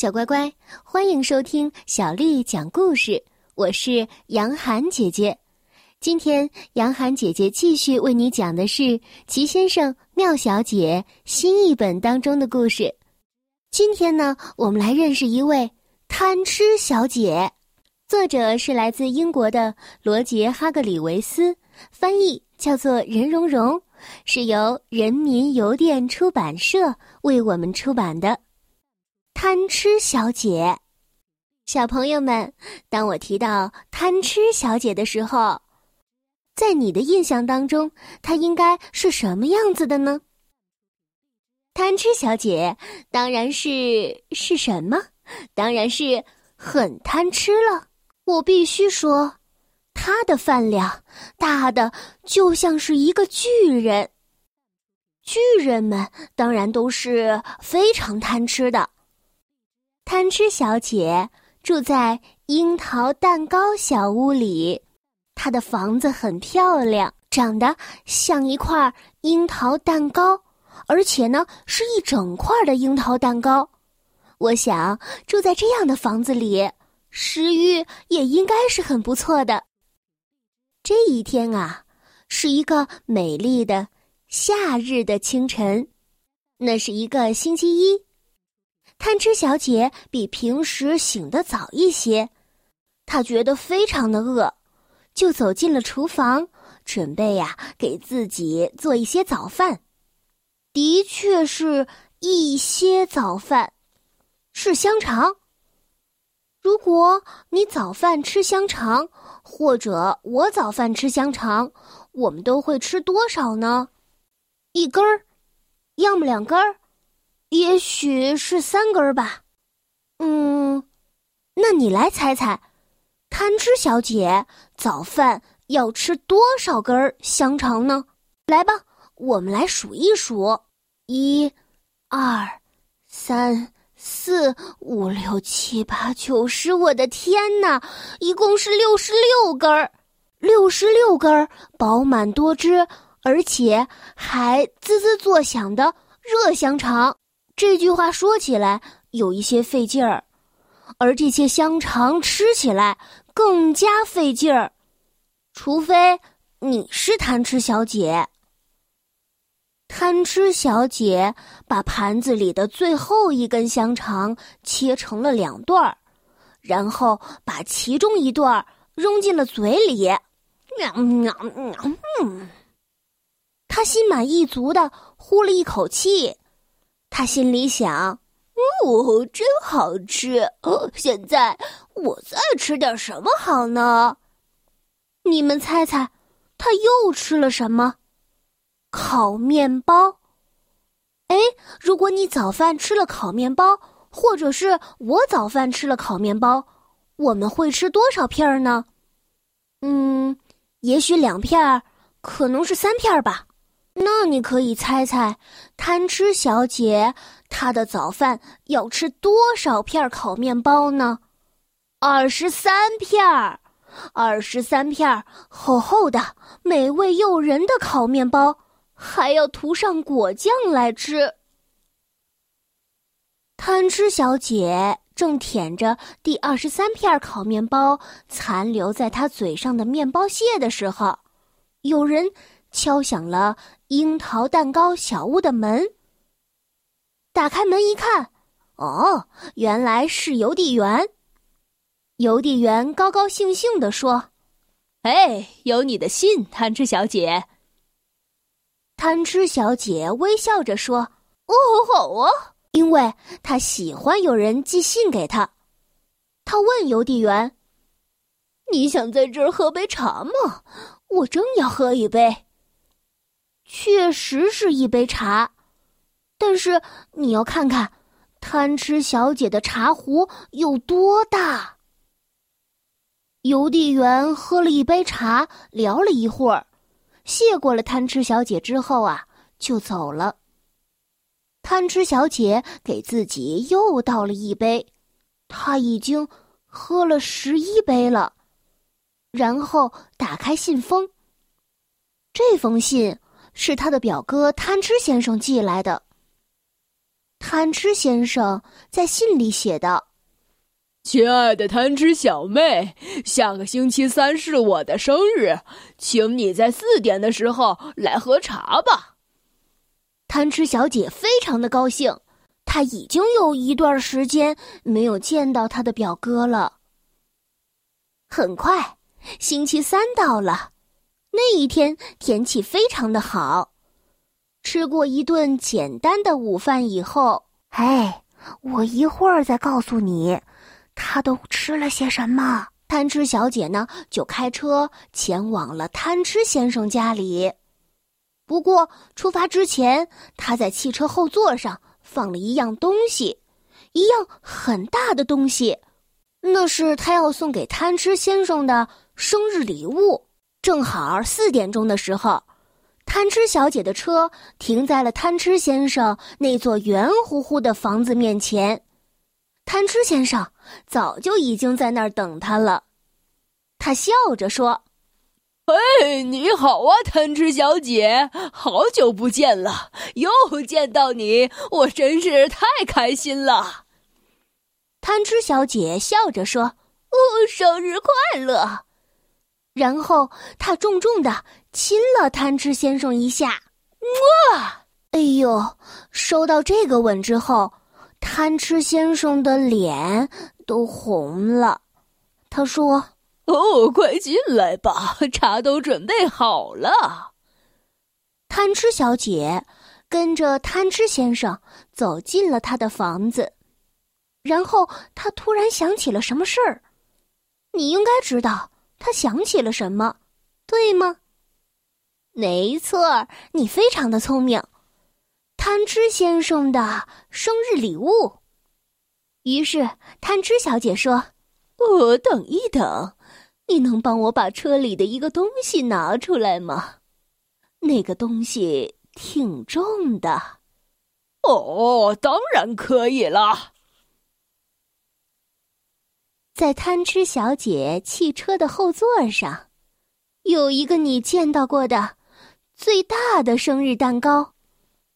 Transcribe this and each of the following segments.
小乖乖，欢迎收听小丽讲故事。我是杨涵姐姐，今天杨涵姐姐继续为你讲的是《齐先生妙小姐》新译本当中的故事。今天呢，我们来认识一位贪吃小姐，作者是来自英国的罗杰·哈格里维斯，翻译叫做任蓉蓉，是由人民邮电出版社为我们出版的。贪吃小姐，小朋友们，当我提到贪吃小姐的时候，在你的印象当中，她应该是什么样子的呢？贪吃小姐当然是是什么？当然是很贪吃了。我必须说，她的饭量大的就像是一个巨人。巨人们当然都是非常贪吃的。贪吃小姐住在樱桃蛋糕小屋里，她的房子很漂亮，长得像一块樱桃蛋糕，而且呢是一整块的樱桃蛋糕。我想住在这样的房子里，食欲也应该是很不错的。这一天啊，是一个美丽的夏日的清晨，那是一个星期一。贪吃小姐比平时醒得早一些，她觉得非常的饿，就走进了厨房，准备呀给自己做一些早饭。的确是一些早饭，是香肠。如果你早饭吃香肠，或者我早饭吃香肠，我们都会吃多少呢？一根儿，要么两根儿。也许是三根儿吧，嗯，那你来猜猜，贪吃小姐早饭要吃多少根香肠呢？来吧，我们来数一数：一、二、三、四、五、六、七、八、九、十。我的天哪，一共是六十六根儿，六十六根儿饱满多汁，而且还滋滋作响的热香肠。这句话说起来有一些费劲儿，而这些香肠吃起来更加费劲儿，除非你是贪吃小姐。贪吃小姐把盘子里的最后一根香肠切成了两段儿，然后把其中一段儿扔进了嘴里，喵喵喵，嗯，他心满意足的呼了一口气。他心里想：“哦，真好吃！现在我再吃点什么好呢？你们猜猜，他又吃了什么？烤面包。哎，如果你早饭吃了烤面包，或者是我早饭吃了烤面包，我们会吃多少片儿呢？嗯，也许两片儿，可能是三片儿吧。”那你可以猜猜，贪吃小姐她的早饭要吃多少片烤面包呢？二十三片儿，二十三片儿厚厚的、美味诱人的烤面包，还要涂上果酱来吃。贪吃小姐正舔着第二十三片烤面包残留在她嘴上的面包屑的时候，有人。敲响了樱桃蛋糕小屋的门。打开门一看，哦，原来是邮递员。邮递员高高兴兴地说：“哎，有你的信，贪吃小姐。”贪吃小姐微笑着说：“哦，好啊，因为她喜欢有人寄信给她。”她问邮递员：“你想在这儿喝杯茶吗？我正要喝一杯。”确实是一杯茶，但是你要看看贪吃小姐的茶壶有多大。邮递员喝了一杯茶，聊了一会儿，谢过了贪吃小姐之后啊，就走了。贪吃小姐给自己又倒了一杯，她已经喝了十一杯了，然后打开信封。这封信。是他的表哥贪吃先生寄来的。贪吃先生在信里写道：“亲爱的贪吃小妹，下个星期三是我的生日，请你在四点的时候来喝茶吧。”贪吃小姐非常的高兴，她已经有一段时间没有见到她的表哥了。很快，星期三到了，那一天天气非常的好。吃过一顿简单的午饭以后，哎，我一会儿再告诉你，他都吃了些什么。贪吃小姐呢，就开车前往了贪吃先生家里。不过，出发之前，他在汽车后座上放了一样东西，一样很大的东西，那是他要送给贪吃先生的生日礼物。正好四点钟的时候，贪吃小姐的车停在了贪吃先生那座圆乎乎的房子面前，贪吃先生早就已经在那儿等他了。他笑着说。哎，你好啊，贪吃小姐，好久不见了，又见到你，我真是太开心了。贪吃小姐笑着说：“哦，生日快乐！”然后他重重的亲了贪吃先生一下。哇！哎呦，收到这个吻之后，贪吃先生的脸都红了。他说。哦，快进来吧，茶都准备好了。贪吃小姐跟着贪吃先生走进了他的房子，然后他突然想起了什么事儿。你应该知道他想起了什么，对吗？没错，你非常的聪明。贪吃先生的生日礼物。于是贪吃小姐说：“我等一等。”你能帮我把车里的一个东西拿出来吗？那个东西挺重的。哦，当然可以了。在贪吃小姐汽车的后座上，有一个你见到过的最大的生日蛋糕，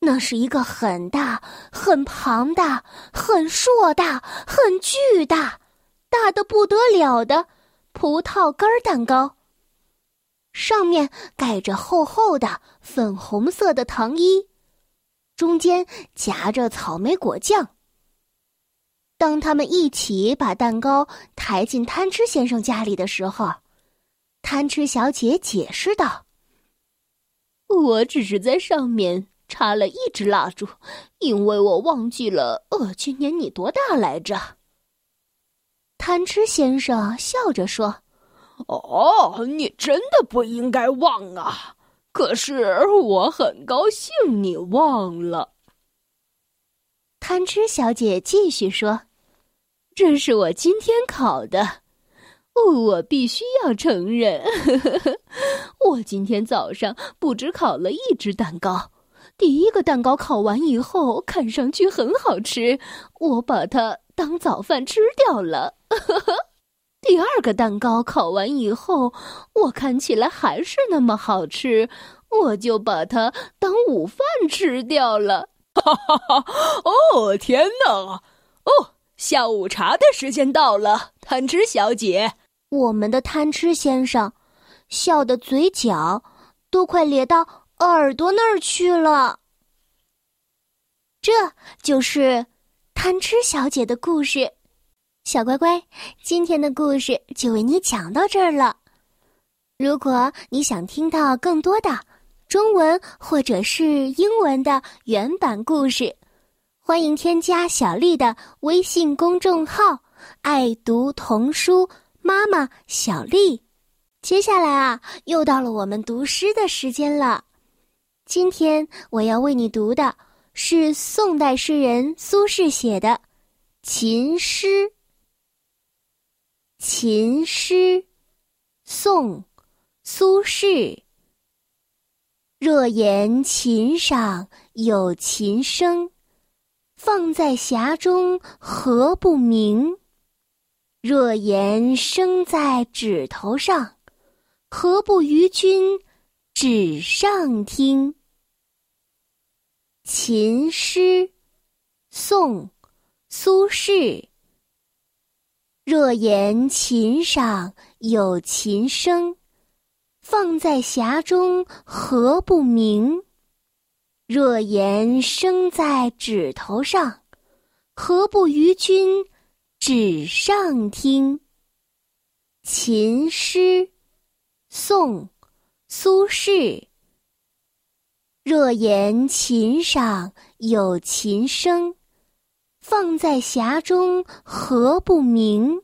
那是一个很大、很庞大、很硕大、很巨大、大的不得了的。葡萄干蛋糕，上面盖着厚厚的粉红色的糖衣，中间夹着草莓果酱。当他们一起把蛋糕抬进贪吃先生家里的时候，贪吃小姐解释道：“我只是在上面插了一支蜡烛，因为我忘记了，呃，今年你多大来着？”贪吃先生笑着说：“哦，你真的不应该忘啊！可是我很高兴你忘了。”贪吃小姐继续说：“这是我今天烤的，我必须要承认，我今天早上不止烤了一只蛋糕。第一个蛋糕烤完以后，看上去很好吃，我把它当早饭吃掉了。”，第二个蛋糕烤完以后，我看起来还是那么好吃，我就把它当午饭吃掉了。哈哈哈！哦，天哪！哦，下午茶的时间到了，贪吃小姐。我们的贪吃先生，笑的嘴角都快咧到耳朵那儿去了。这就是贪吃小姐的故事。小乖乖，今天的故事就为你讲到这儿了。如果你想听到更多的中文或者是英文的原版故事，欢迎添加小丽的微信公众号“爱读童书妈妈小丽”。接下来啊，又到了我们读诗的时间了。今天我要为你读的是宋代诗人苏轼写的《琴诗》。琴诗，宋，苏轼。若言琴上有琴声，放在匣中何不明？若言生在指头上，何不于君指上听？琴诗。宋·苏轼。若言琴上有琴声，放在匣中何不明？若言声在指头上，何不与君指上听？琴诗，宋·苏轼。若言琴上有琴声。放在匣中何不鸣？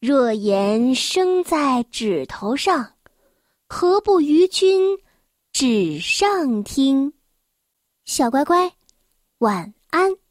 若言声在指头上，何不与君指上听？小乖乖，晚安。